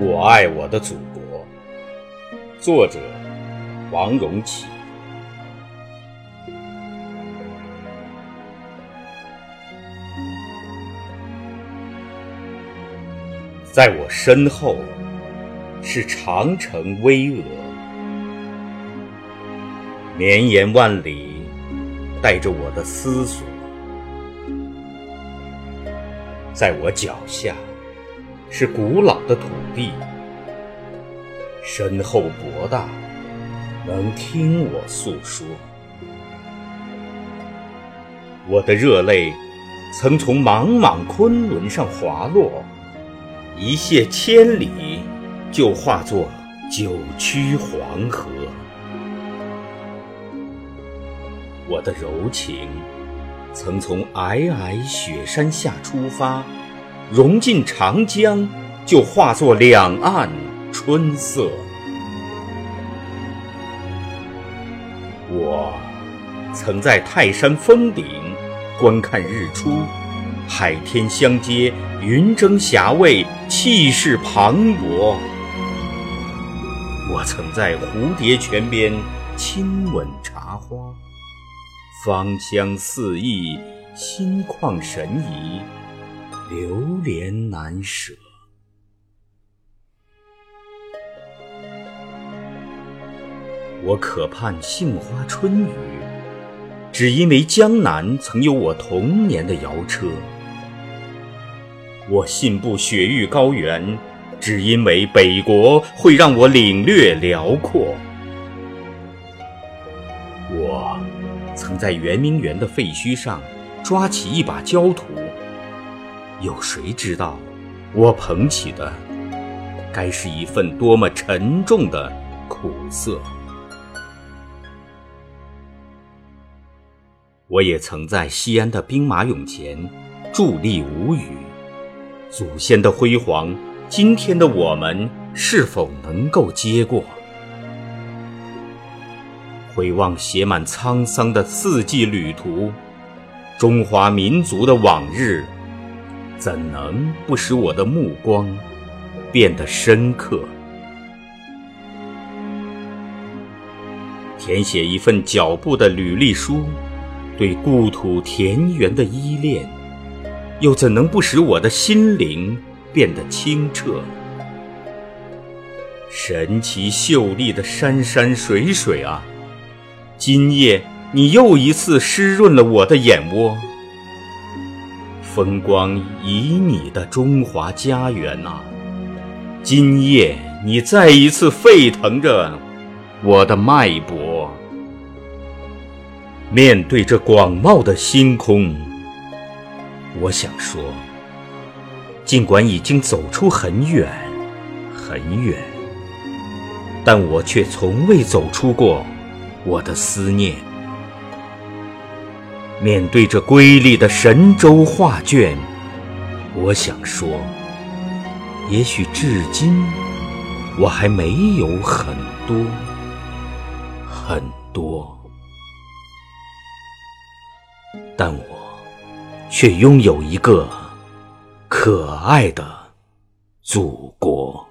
我爱我的祖国。作者：王荣启。在我身后是长城巍峨，绵延万里，带着我的思索；在我脚下。是古老的土地，深厚博大，能听我诉说。我的热泪曾从莽莽昆仑上滑落，一泻千里，就化作九曲黄河。我的柔情曾从皑皑雪山下出发。融进长江，就化作两岸春色。我曾在泰山峰顶观看日出，海天相接，云蒸霞蔚，气势磅礴。我曾在蝴蝶泉边亲吻茶花，芳香四溢，心旷神怡。流连难舍。我渴盼杏花春雨，只因为江南曾有我童年的摇车；我信步雪域高原，只因为北国会让我领略辽阔。我曾在圆明园的废墟上抓起一把焦土。有谁知道，我捧起的该是一份多么沉重的苦涩？我也曾在西安的兵马俑前伫立无语。祖先的辉煌，今天的我们是否能够接过？回望写满沧桑的四季旅途，中华民族的往日。怎能不使我的目光变得深刻？填写一份脚步的履历书，对故土田园的依恋，又怎能不使我的心灵变得清澈？神奇秀丽的山山水水啊，今夜你又一次湿润了我的眼窝。风光旖旎的中华家园呐，今夜你再一次沸腾着我的脉搏。面对这广袤的星空，我想说，尽管已经走出很远很远，但我却从未走出过我的思念。面对这瑰丽的神州画卷，我想说，也许至今我还没有很多很多，但我却拥有一个可爱的祖国。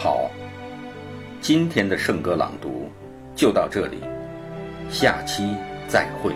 好，今天的圣歌朗读就到这里，下期再会。